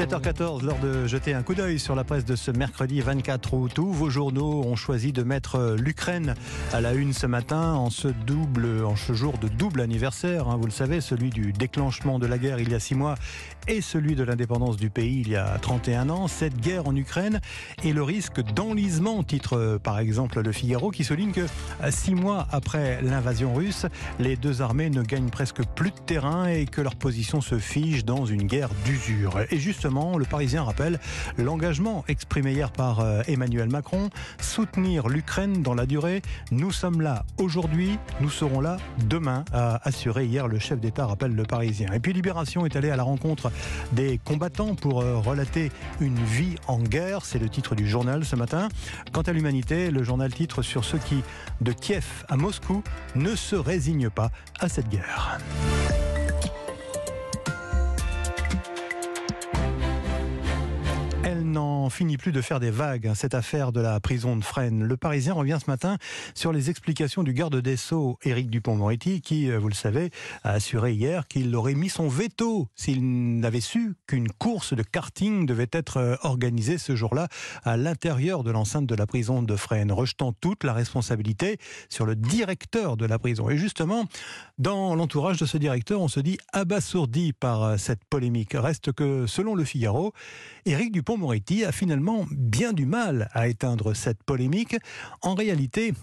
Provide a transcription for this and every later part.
7h14, l'heure de jeter un coup d'œil sur la presse de ce mercredi 24 août. Vos journaux ont choisi de mettre l'Ukraine à la une ce matin en ce double, en ce jour de double anniversaire. Hein, vous le savez, celui du déclenchement de la guerre il y a six mois et celui de l'indépendance du pays il y a 31 ans. Cette guerre en Ukraine et le risque d'enlisement, titre par exemple Le Figaro, qui souligne que six mois après l'invasion russe, les deux armées ne gagnent presque plus de terrain et que leur position se fige dans une guerre d'usure. Et le Parisien rappelle l'engagement exprimé hier par euh, Emmanuel Macron, soutenir l'Ukraine dans la durée. Nous sommes là aujourd'hui, nous serons là demain, a assuré hier le chef d'État, rappelle le Parisien. Et puis Libération est allé à la rencontre des combattants pour euh, relater une vie en guerre, c'est le titre du journal ce matin. Quant à l'humanité, le journal titre sur ceux qui, de Kiev à Moscou, ne se résignent pas à cette guerre. Finit plus de faire des vagues, hein, cette affaire de la prison de Fresnes. Le Parisien revient ce matin sur les explications du garde des Sceaux, Éric Dupont-Moretti, qui, euh, vous le savez, a assuré hier qu'il aurait mis son veto s'il n'avait su qu'une course de karting devait être euh, organisée ce jour-là à l'intérieur de l'enceinte de la prison de Fresnes, rejetant toute la responsabilité sur le directeur de la prison. Et justement, dans l'entourage de ce directeur, on se dit abasourdi par euh, cette polémique. Reste que, selon le Figaro, Éric Dupont moretti a finalement bien du mal à éteindre cette polémique. En réalité,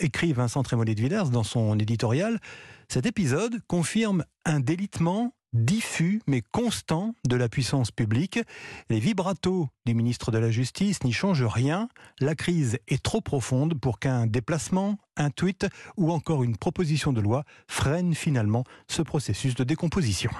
écrit Vincent Trémollet de Villers dans son éditorial, cet épisode confirme un délitement diffus mais constant de la puissance publique. Les vibratos du ministre de la Justice n'y changent rien. La crise est trop profonde pour qu'un déplacement, un tweet ou encore une proposition de loi freine finalement ce processus de décomposition.